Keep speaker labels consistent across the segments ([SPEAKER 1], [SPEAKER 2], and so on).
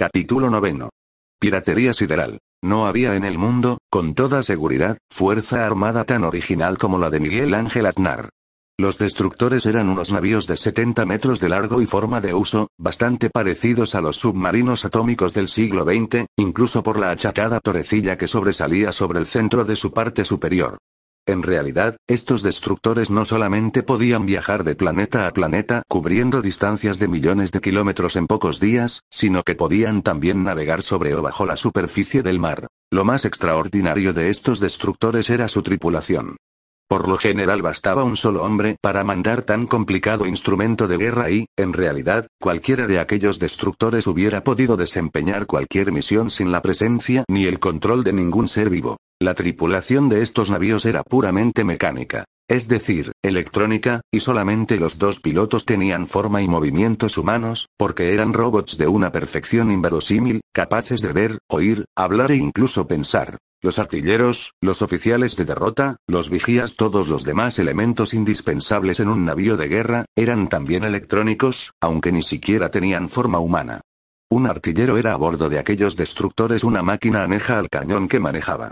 [SPEAKER 1] Capítulo noveno. Piratería sideral. No había en el mundo, con toda seguridad, fuerza armada tan original como la de Miguel Ángel Aznar. Los destructores eran unos navíos de 70 metros de largo y forma de uso, bastante parecidos a los submarinos atómicos del siglo XX, incluso por la achatada torrecilla que sobresalía sobre el centro de su parte superior. En realidad, estos destructores no solamente podían viajar de planeta a planeta cubriendo distancias de millones de kilómetros en pocos días, sino que podían también navegar sobre o bajo la superficie del mar. Lo más extraordinario de estos destructores era su tripulación. Por lo general bastaba un solo hombre para mandar tan complicado instrumento de guerra y, en realidad, cualquiera de aquellos destructores hubiera podido desempeñar cualquier misión sin la presencia ni el control de ningún ser vivo. La tripulación de estos navíos era puramente mecánica, es decir, electrónica, y solamente los dos pilotos tenían forma y movimientos humanos, porque eran robots de una perfección inverosímil, capaces de ver, oír, hablar e incluso pensar. Los artilleros, los oficiales de derrota, los vigías, todos los demás elementos indispensables en un navío de guerra, eran también electrónicos, aunque ni siquiera tenían forma humana. Un artillero era a bordo de aquellos destructores una máquina aneja al cañón que manejaba.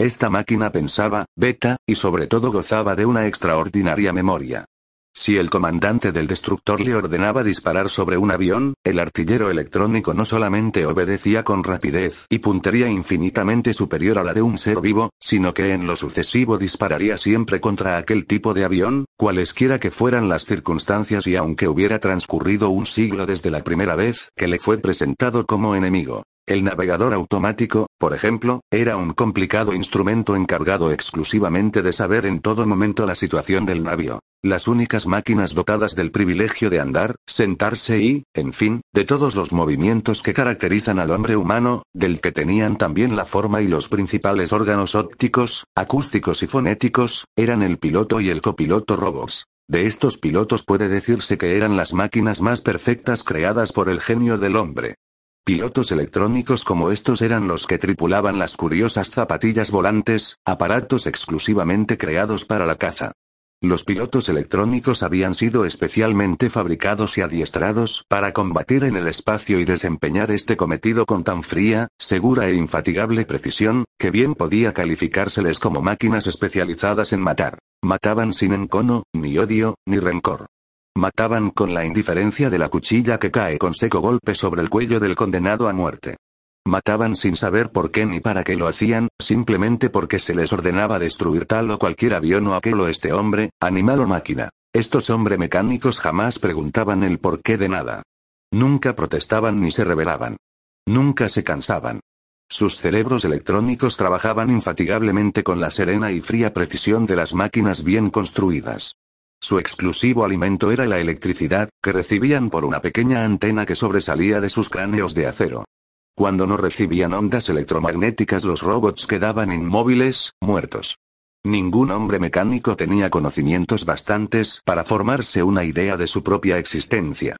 [SPEAKER 1] Esta máquina pensaba, beta, y sobre todo gozaba de una extraordinaria memoria. Si el comandante del destructor le ordenaba disparar sobre un avión, el artillero electrónico no solamente obedecía con rapidez y puntería infinitamente superior a la de un ser vivo, sino que en lo sucesivo dispararía siempre contra aquel tipo de avión, cualesquiera que fueran las circunstancias y aunque hubiera transcurrido un siglo desde la primera vez que le fue presentado como enemigo. El navegador automático, por ejemplo, era un complicado instrumento encargado exclusivamente de saber en todo momento la situación del navío. Las únicas máquinas dotadas del privilegio de andar, sentarse y, en fin, de todos los movimientos que caracterizan al hombre humano, del que tenían también la forma y los principales órganos ópticos, acústicos y fonéticos, eran el piloto y el copiloto robots. De estos pilotos puede decirse que eran las máquinas más perfectas creadas por el genio del hombre. Pilotos electrónicos como estos eran los que tripulaban las curiosas zapatillas volantes, aparatos exclusivamente creados para la caza. Los pilotos electrónicos habían sido especialmente fabricados y adiestrados para combatir en el espacio y desempeñar este cometido con tan fría, segura e infatigable precisión, que bien podía calificárseles como máquinas especializadas en matar. Mataban sin encono, ni odio, ni rencor. Mataban con la indiferencia de la cuchilla que cae con seco golpe sobre el cuello del condenado a muerte. Mataban sin saber por qué ni para qué lo hacían, simplemente porque se les ordenaba destruir tal o cualquier avión o aquel o este hombre, animal o máquina. Estos hombres mecánicos jamás preguntaban el porqué de nada. Nunca protestaban ni se rebelaban. Nunca se cansaban. Sus cerebros electrónicos trabajaban infatigablemente con la serena y fría precisión de las máquinas bien construidas. Su exclusivo alimento era la electricidad, que recibían por una pequeña antena que sobresalía de sus cráneos de acero. Cuando no recibían ondas electromagnéticas los robots quedaban inmóviles, muertos. Ningún hombre mecánico tenía conocimientos bastantes para formarse una idea de su propia existencia.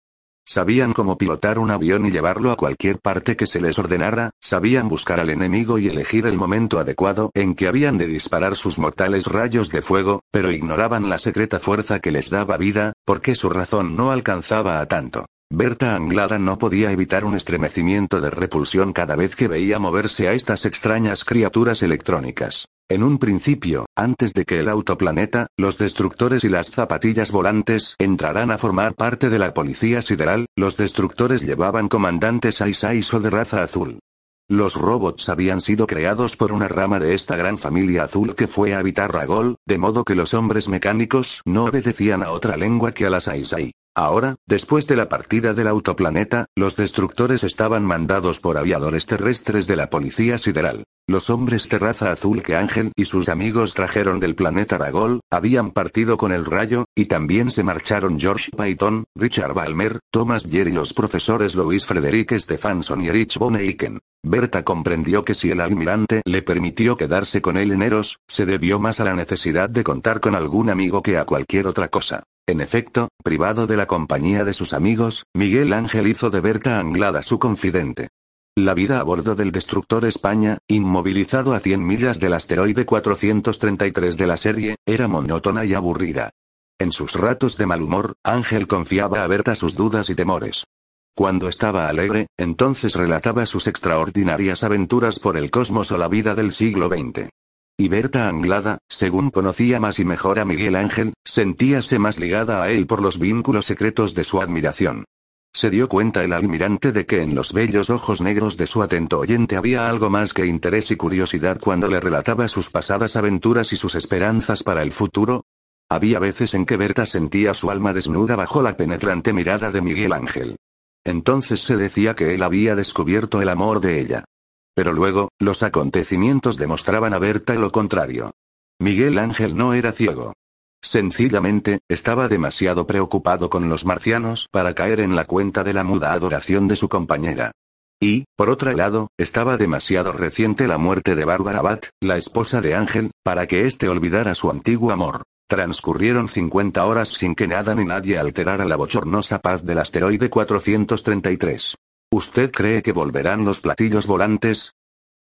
[SPEAKER 1] Sabían cómo pilotar un avión y llevarlo a cualquier parte que se les ordenara, sabían buscar al enemigo y elegir el momento adecuado en que habían de disparar sus mortales rayos de fuego, pero ignoraban la secreta fuerza que les daba vida, porque su razón no alcanzaba a tanto. Berta Anglada no podía evitar un estremecimiento de repulsión cada vez que veía moverse a estas extrañas criaturas electrónicas. En un principio, antes de que el autoplaneta, los destructores y las zapatillas volantes entraran a formar parte de la policía sideral, los destructores llevaban comandantes Aisais o de raza azul. Los robots habían sido creados por una rama de esta gran familia azul que fue a habitar Ragol, de modo que los hombres mecánicos no obedecían a otra lengua que a las Aisai. Ahora, después de la partida del autoplaneta, los destructores estaban mandados por aviadores terrestres de la Policía Sideral. Los hombres de raza azul que Ángel y sus amigos trajeron del planeta Ragol, habían partido con el rayo, y también se marcharon George Payton, Richard Balmer, Thomas Jerry y los profesores Louis Frederick Stephenson y Erich von Eichen. Berta comprendió que si el almirante le permitió quedarse con él en Eros, se debió más a la necesidad de contar con algún amigo que a cualquier otra cosa. En efecto, privado de la compañía de sus amigos, Miguel Ángel hizo de Berta Anglada su confidente. La vida a bordo del destructor España, inmovilizado a 100 millas del asteroide 433 de la serie, era monótona y aburrida. En sus ratos de mal humor, Ángel confiaba a Berta sus dudas y temores. Cuando estaba alegre, entonces relataba sus extraordinarias aventuras por el cosmos o la vida del siglo XX. Y Berta Anglada, según conocía más y mejor a Miguel Ángel, sentíase más ligada a él por los vínculos secretos de su admiración. Se dio cuenta el almirante de que en los bellos ojos negros de su atento oyente había algo más que interés y curiosidad cuando le relataba sus pasadas aventuras y sus esperanzas para el futuro. Había veces en que Berta sentía su alma desnuda bajo la penetrante mirada de Miguel Ángel. Entonces se decía que él había descubierto el amor de ella. Pero luego, los acontecimientos demostraban a Berta lo contrario. Miguel Ángel no era ciego. Sencillamente, estaba demasiado preocupado con los marcianos para caer en la cuenta de la muda adoración de su compañera. Y, por otro lado, estaba demasiado reciente la muerte de Bárbara Bat, la esposa de Ángel, para que éste olvidara su antiguo amor. Transcurrieron 50 horas sin que nada ni nadie alterara la bochornosa paz del asteroide 433. ¿Usted cree que volverán los platillos volantes?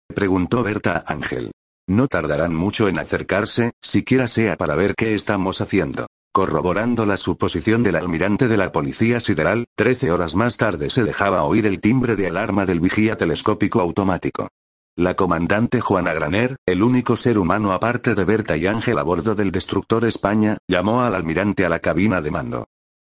[SPEAKER 1] Preguntó Berta a Ángel. No tardarán mucho en acercarse, siquiera sea para ver qué estamos haciendo. Corroborando la suposición del almirante de la policía sideral, trece horas más tarde se dejaba oír el timbre de alarma del vigía telescópico automático. La comandante Juana Graner, el único ser humano aparte de Berta y Ángel a bordo del destructor España, llamó al almirante a la cabina de mando.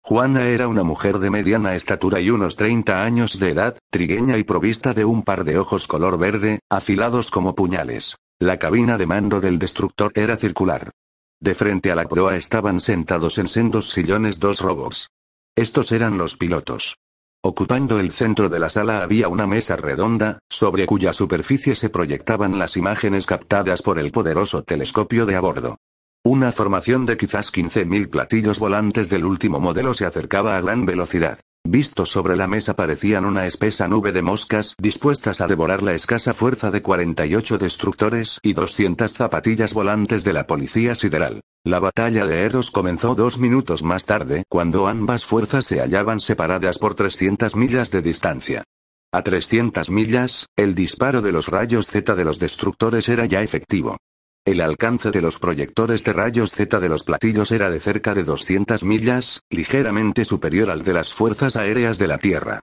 [SPEAKER 1] Juana era una mujer de mediana estatura y unos 30 años de edad, trigueña y provista de un par de ojos color verde, afilados como puñales. La cabina de mando del destructor era circular. De frente a la proa estaban sentados en sendos sillones dos robots. Estos eran los pilotos. Ocupando el centro de la sala había una mesa redonda, sobre cuya superficie se proyectaban las imágenes captadas por el poderoso telescopio de a bordo. Una formación de quizás 15.000 platillos volantes del último modelo se acercaba a gran velocidad. Vistos sobre la mesa parecían una espesa nube de moscas dispuestas a devorar la escasa fuerza de 48 destructores y 200 zapatillas volantes de la policía sideral. La batalla de Eros comenzó dos minutos más tarde, cuando ambas fuerzas se hallaban separadas por 300 millas de distancia. A 300 millas, el disparo de los rayos Z de los destructores era ya efectivo. El alcance de los proyectores de rayos Z de los platillos era de cerca de 200 millas, ligeramente superior al de las fuerzas aéreas de la Tierra.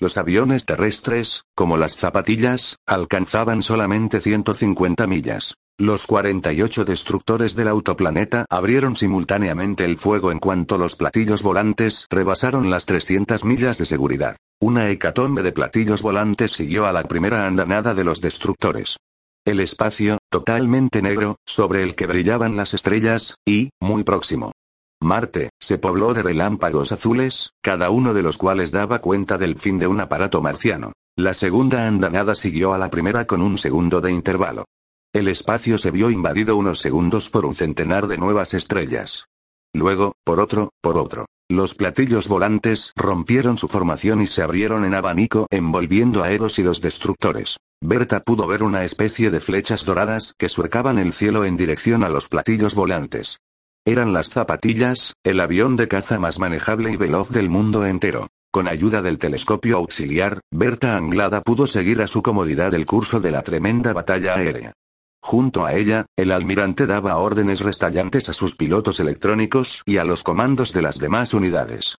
[SPEAKER 1] Los aviones terrestres, como las zapatillas, alcanzaban solamente 150 millas. Los 48 destructores del autoplaneta abrieron simultáneamente el fuego en cuanto los platillos volantes rebasaron las 300 millas de seguridad. Una hecatombe de platillos volantes siguió a la primera andanada de los destructores. El espacio, totalmente negro, sobre el que brillaban las estrellas, y, muy próximo. Marte, se pobló de relámpagos azules, cada uno de los cuales daba cuenta del fin de un aparato marciano. La segunda andanada siguió a la primera con un segundo de intervalo. El espacio se vio invadido unos segundos por un centenar de nuevas estrellas. Luego, por otro, por otro. Los platillos volantes rompieron su formación y se abrieron en abanico envolviendo a Eros y los destructores. Berta pudo ver una especie de flechas doradas que surcaban el cielo en dirección a los platillos volantes. Eran las zapatillas, el avión de caza más manejable y veloz del mundo entero. Con ayuda del telescopio auxiliar, Berta Anglada pudo seguir a su comodidad el curso de la tremenda batalla aérea. Junto a ella, el almirante daba órdenes restallantes a sus pilotos electrónicos y a los comandos de las demás unidades.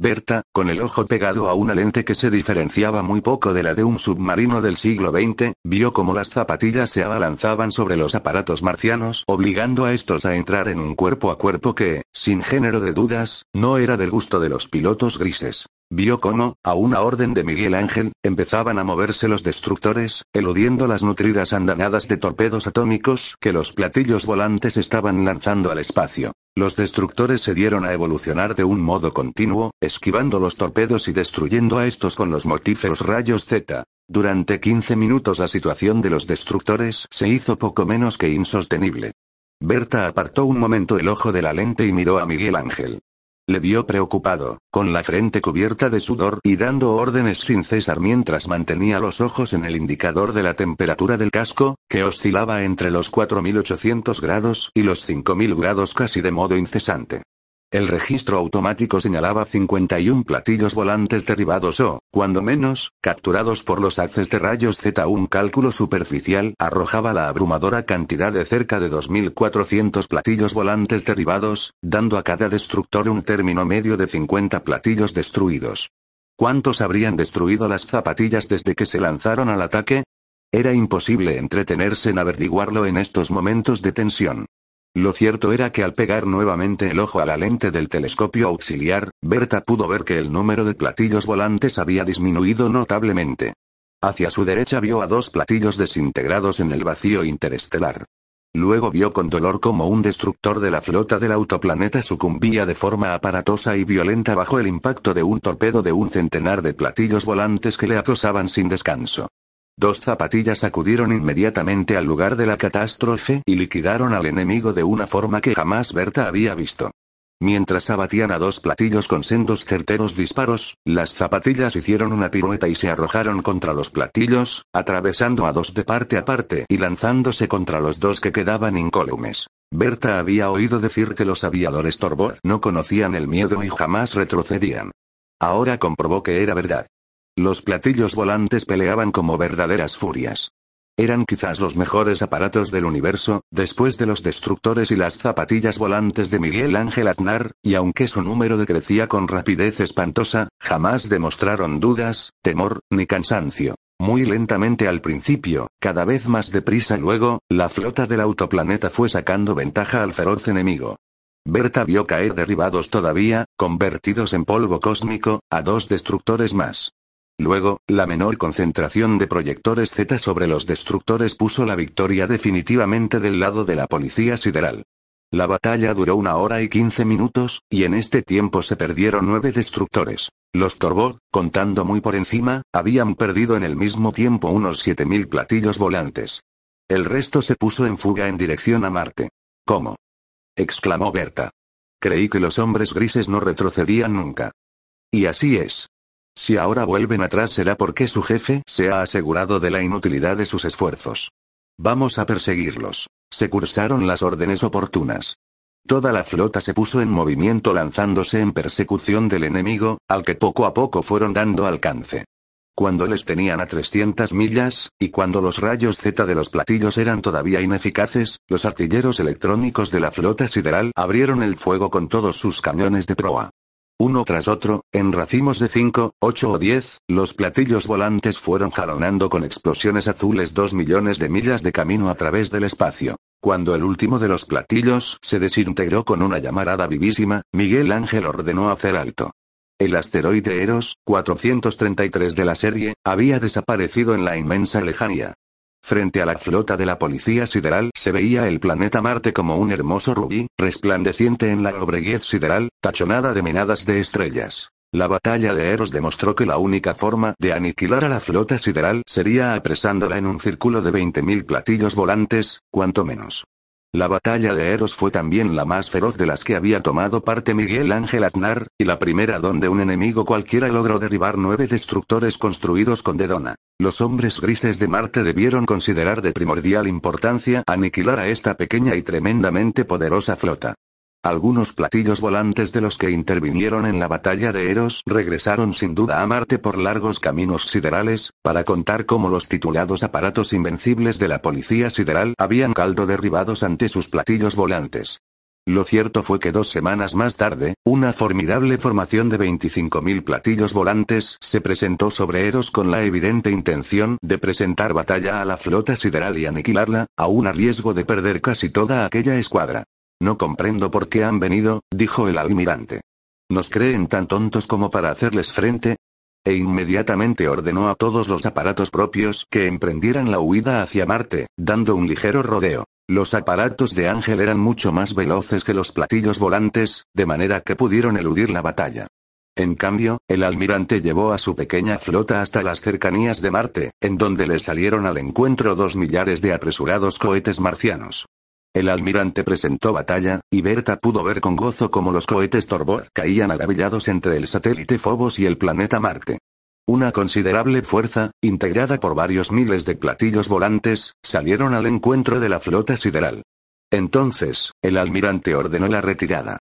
[SPEAKER 1] Berta, con el ojo pegado a una lente que se diferenciaba muy poco de la de un submarino del siglo XX, vio cómo las zapatillas se abalanzaban sobre los aparatos marcianos, obligando a estos a entrar en un cuerpo a cuerpo que, sin género de dudas, no era del gusto de los pilotos grises. Vio cómo, a una orden de Miguel Ángel, empezaban a moverse los destructores, eludiendo las nutridas andanadas de torpedos atómicos que los platillos volantes estaban lanzando al espacio. Los destructores se dieron a evolucionar de un modo continuo, esquivando los torpedos y destruyendo a estos con los mortíferos rayos Z. Durante 15 minutos la situación de los destructores se hizo poco menos que insostenible. Berta apartó un momento el ojo de la lente y miró a Miguel Ángel. Le vio preocupado, con la frente cubierta de sudor y dando órdenes sin cesar mientras mantenía los ojos en el indicador de la temperatura del casco, que oscilaba entre los 4800 grados y los 5000 grados casi de modo incesante. El registro automático señalaba 51 platillos volantes derribados o, cuando menos, capturados por los haces de rayos Z. Un cálculo superficial arrojaba la abrumadora cantidad de cerca de 2.400 platillos volantes derribados, dando a cada destructor un término medio de 50 platillos destruidos. ¿Cuántos habrían destruido las zapatillas desde que se lanzaron al ataque? Era imposible entretenerse en averiguarlo en estos momentos de tensión. Lo cierto era que al pegar nuevamente el ojo a la lente del telescopio auxiliar, Berta pudo ver que el número de platillos volantes había disminuido notablemente. Hacia su derecha vio a dos platillos desintegrados en el vacío interestelar. Luego vio con dolor como un destructor de la flota del autoplaneta sucumbía de forma aparatosa y violenta bajo el impacto de un torpedo de un centenar de platillos volantes que le acosaban sin descanso. Dos zapatillas acudieron inmediatamente al lugar de la catástrofe y liquidaron al enemigo de una forma que jamás Berta había visto. Mientras abatían a dos platillos con sendos certeros disparos, las zapatillas hicieron una pirueta y se arrojaron contra los platillos, atravesando a dos de parte a parte y lanzándose contra los dos que quedaban incólumes. Berta había oído decir que los aviadores Torbor no conocían el miedo y jamás retrocedían. Ahora comprobó que era verdad. Los platillos volantes peleaban como verdaderas furias. Eran quizás los mejores aparatos del universo, después de los destructores y las zapatillas volantes de Miguel Ángel Aznar, y aunque su número decrecía con rapidez espantosa, jamás demostraron dudas, temor, ni cansancio. Muy lentamente al principio, cada vez más deprisa luego, la flota del autoplaneta fue sacando ventaja al feroz enemigo. Berta vio caer derribados todavía, convertidos en polvo cósmico, a dos destructores más. Luego, la menor concentración de proyectores Z sobre los destructores puso la victoria definitivamente del lado de la policía sideral. La batalla duró una hora y quince minutos, y en este tiempo se perdieron nueve destructores. Los Torbot, contando muy por encima, habían perdido en el mismo tiempo unos siete mil platillos volantes. El resto se puso en fuga en dirección a Marte. ¿Cómo? exclamó Berta. Creí que los hombres grises no retrocedían nunca. Y así es. Si ahora vuelven atrás será porque su jefe se ha asegurado de la inutilidad de sus esfuerzos. Vamos a perseguirlos. Se cursaron las órdenes oportunas. Toda la flota se puso en movimiento lanzándose en persecución del enemigo, al que poco a poco fueron dando alcance. Cuando les tenían a 300 millas, y cuando los rayos Z de los platillos eran todavía ineficaces, los artilleros electrónicos de la flota sideral abrieron el fuego con todos sus cañones de proa. Uno tras otro, en racimos de cinco, ocho o diez, los platillos volantes fueron jalonando con explosiones azules dos millones de millas de camino a través del espacio. Cuando el último de los platillos se desintegró con una llamarada vivísima, Miguel Ángel ordenó hacer alto. El asteroide Eros, 433 de la serie, había desaparecido en la inmensa lejanía. Frente a la flota de la policía sideral se veía el planeta Marte como un hermoso rubí, resplandeciente en la obreguez sideral, tachonada de minadas de estrellas. La batalla de Eros demostró que la única forma de aniquilar a la flota sideral sería apresándola en un círculo de 20.000 platillos volantes, cuanto menos. La batalla de Eros fue también la más feroz de las que había tomado parte Miguel Ángel Aznar, y la primera donde un enemigo cualquiera logró derribar nueve destructores construidos con dedona. Los hombres grises de Marte debieron considerar de primordial importancia aniquilar a esta pequeña y tremendamente poderosa flota. Algunos platillos volantes de los que intervinieron en la batalla de Eros regresaron sin duda a Marte por largos caminos siderales, para contar cómo los titulados aparatos invencibles de la policía sideral habían caldo derribados ante sus platillos volantes. Lo cierto fue que dos semanas más tarde, una formidable formación de 25.000 platillos volantes se presentó sobre Eros con la evidente intención de presentar batalla a la flota sideral y aniquilarla, aún a riesgo de perder casi toda aquella escuadra. No comprendo por qué han venido, dijo el almirante. ¿Nos creen tan tontos como para hacerles frente? E inmediatamente ordenó a todos los aparatos propios que emprendieran la huida hacia Marte, dando un ligero rodeo. Los aparatos de Ángel eran mucho más veloces que los platillos volantes, de manera que pudieron eludir la batalla. En cambio, el almirante llevó a su pequeña flota hasta las cercanías de Marte, en donde le salieron al encuentro dos millares de apresurados cohetes marcianos. El almirante presentó batalla, y Berta pudo ver con gozo cómo los cohetes Torbor caían agavillados entre el satélite Phobos y el planeta Marte. Una considerable fuerza, integrada por varios miles de platillos volantes, salieron al encuentro de la flota sideral. Entonces, el almirante ordenó la retirada.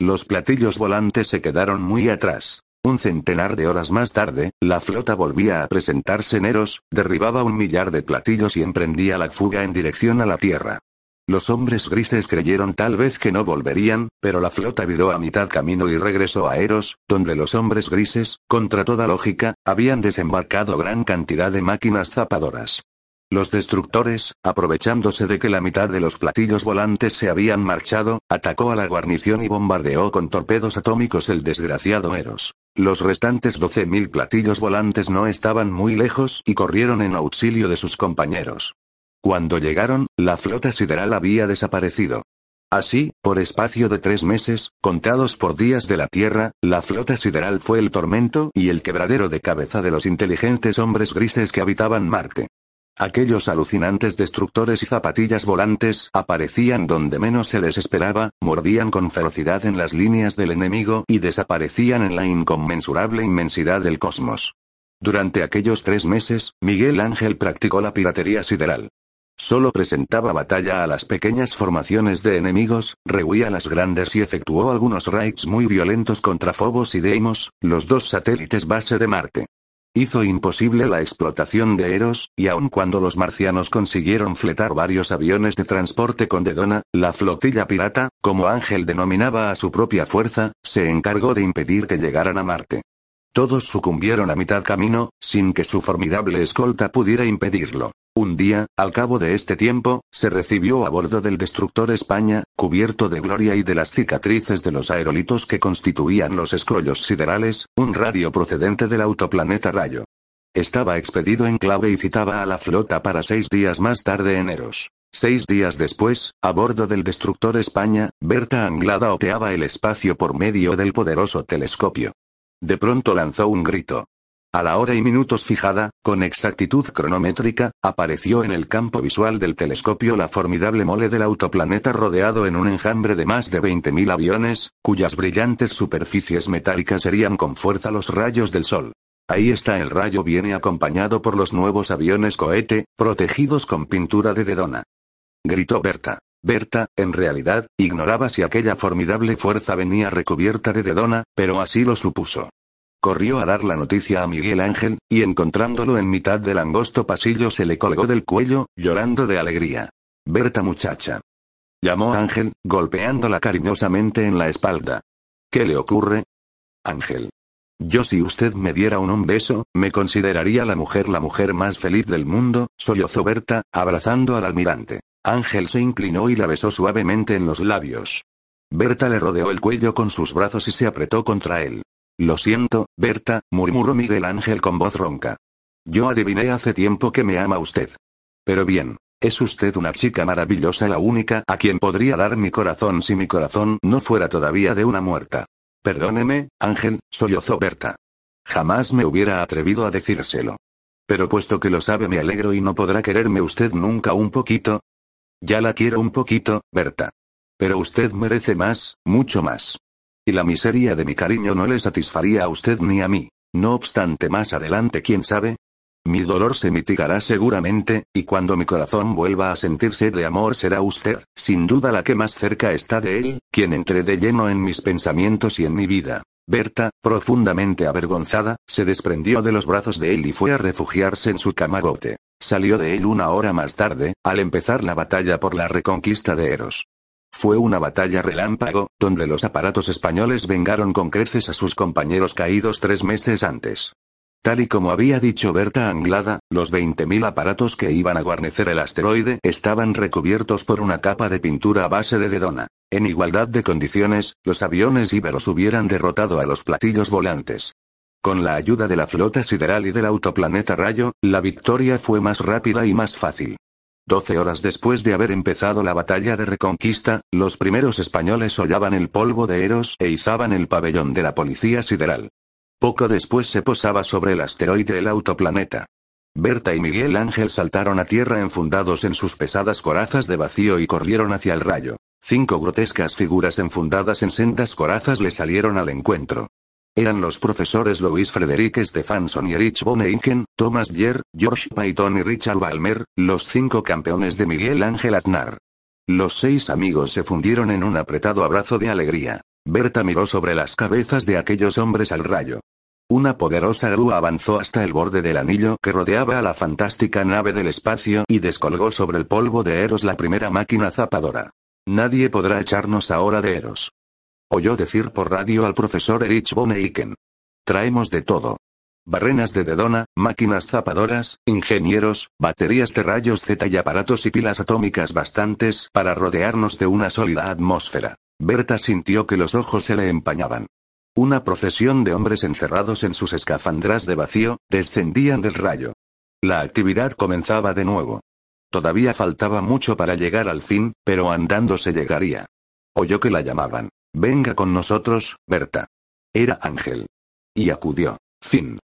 [SPEAKER 1] Los platillos volantes se quedaron muy atrás. Un centenar de horas más tarde, la flota volvía a presentarse en Eros, derribaba un millar de platillos y emprendía la fuga en dirección a la Tierra. Los hombres grises creyeron tal vez que no volverían, pero la flota viró a mitad camino y regresó a Eros, donde los hombres grises, contra toda lógica, habían desembarcado gran cantidad de máquinas zapadoras. Los destructores, aprovechándose de que la mitad de los platillos volantes se habían marchado, atacó a la guarnición y bombardeó con torpedos atómicos el desgraciado Eros. Los restantes 12.000 platillos volantes no estaban muy lejos y corrieron en auxilio de sus compañeros. Cuando llegaron, la flota sideral había desaparecido. Así, por espacio de tres meses, contados por días de la Tierra, la flota sideral fue el tormento y el quebradero de cabeza de los inteligentes hombres grises que habitaban Marte. Aquellos alucinantes destructores y zapatillas volantes aparecían donde menos se les esperaba, mordían con ferocidad en las líneas del enemigo y desaparecían en la inconmensurable inmensidad del cosmos. Durante aquellos tres meses, Miguel Ángel practicó la piratería sideral. Solo presentaba batalla a las pequeñas formaciones de enemigos, rehuía las grandes y efectuó algunos raids muy violentos contra Phobos y Deimos, los dos satélites base de Marte. Hizo imposible la explotación de Eros, y aun cuando los marcianos consiguieron fletar varios aviones de transporte con Dedona, la flotilla pirata, como Ángel denominaba a su propia fuerza, se encargó de impedir que llegaran a Marte. Todos sucumbieron a mitad camino, sin que su formidable escolta pudiera impedirlo. Día, al cabo de este tiempo, se recibió a bordo del destructor España, cubierto de gloria y de las cicatrices de los aerolitos que constituían los escollos siderales, un radio procedente del autoplaneta Rayo. Estaba expedido en clave y citaba a la flota para seis días más tarde en Eros. Seis días después, a bordo del destructor España, Berta Anglada oteaba el espacio por medio del poderoso telescopio. De pronto lanzó un grito. A la hora y minutos fijada, con exactitud cronométrica, apareció en el campo visual del telescopio la formidable mole del autoplaneta rodeado en un enjambre de más de 20.000 aviones, cuyas brillantes superficies metálicas herían con fuerza los rayos del Sol. Ahí está el rayo viene acompañado por los nuevos aviones cohete, protegidos con pintura de dedona. Gritó Berta. Berta, en realidad, ignoraba si aquella formidable fuerza venía recubierta de dedona, pero así lo supuso. Corrió a dar la noticia a Miguel Ángel, y encontrándolo en mitad del angosto pasillo se le colgó del cuello, llorando de alegría. Berta muchacha. Llamó Ángel, golpeándola cariñosamente en la espalda. ¿Qué le ocurre? Ángel. Yo si usted me diera un, un beso, me consideraría la mujer la mujer más feliz del mundo, sollozó Berta, abrazando al almirante. Ángel se inclinó y la besó suavemente en los labios. Berta le rodeó el cuello con sus brazos y se apretó contra él. Lo siento, Berta, murmuró Miguel Ángel con voz ronca. Yo adiviné hace tiempo que me ama usted. Pero bien, es usted una chica maravillosa, la única a quien podría dar mi corazón si mi corazón no fuera todavía de una muerta. Perdóneme, Ángel, sollozó Berta. Jamás me hubiera atrevido a decírselo. Pero puesto que lo sabe me alegro y no podrá quererme usted nunca un poquito. Ya la quiero un poquito, Berta. Pero usted merece más, mucho más. Y la miseria de mi cariño no le satisfaría a usted ni a mí. No obstante, más adelante, quién sabe, mi dolor se mitigará seguramente, y cuando mi corazón vuelva a sentirse de amor será usted, sin duda la que más cerca está de él, quien entre de lleno en mis pensamientos y en mi vida. Berta, profundamente avergonzada, se desprendió de los brazos de él y fue a refugiarse en su camarote. Salió de él una hora más tarde, al empezar la batalla por la reconquista de Eros. Fue una batalla relámpago, donde los aparatos españoles vengaron con creces a sus compañeros caídos tres meses antes. Tal y como había dicho Berta Anglada, los 20.000 aparatos que iban a guarnecer el asteroide estaban recubiertos por una capa de pintura a base de dedona. En igualdad de condiciones, los aviones íberos hubieran derrotado a los platillos volantes. Con la ayuda de la flota sideral y del autoplaneta Rayo, la victoria fue más rápida y más fácil. Doce horas después de haber empezado la batalla de reconquista, los primeros españoles hollaban el polvo de Eros e izaban el pabellón de la policía sideral. Poco después se posaba sobre el asteroide el autoplaneta. Berta y Miguel Ángel saltaron a tierra enfundados en sus pesadas corazas de vacío y corrieron hacia el rayo. Cinco grotescas figuras enfundadas en sendas corazas le salieron al encuentro. Eran los profesores Louis Frederick Stefanson y Erich Boneichen, Thomas Yer, George Payton y Richard Balmer, los cinco campeones de Miguel Ángel Aznar. Los seis amigos se fundieron en un apretado abrazo de alegría. Berta miró sobre las cabezas de aquellos hombres al rayo. Una poderosa grúa avanzó hasta el borde del anillo que rodeaba a la fantástica nave del espacio y descolgó sobre el polvo de Eros la primera máquina zapadora. Nadie podrá echarnos ahora de Eros. Oyó decir por radio al profesor Erich Boneiken. Traemos de todo. Barrenas de dedona, máquinas zapadoras, ingenieros, baterías de rayos Z y aparatos y pilas atómicas bastantes para rodearnos de una sólida atmósfera. Berta sintió que los ojos se le empañaban. Una procesión de hombres encerrados en sus escafandras de vacío, descendían del rayo. La actividad comenzaba de nuevo. Todavía faltaba mucho para llegar al fin, pero andando se llegaría. Oyó que la llamaban. Venga con nosotros, Berta. Era Ángel. Y acudió. Fin.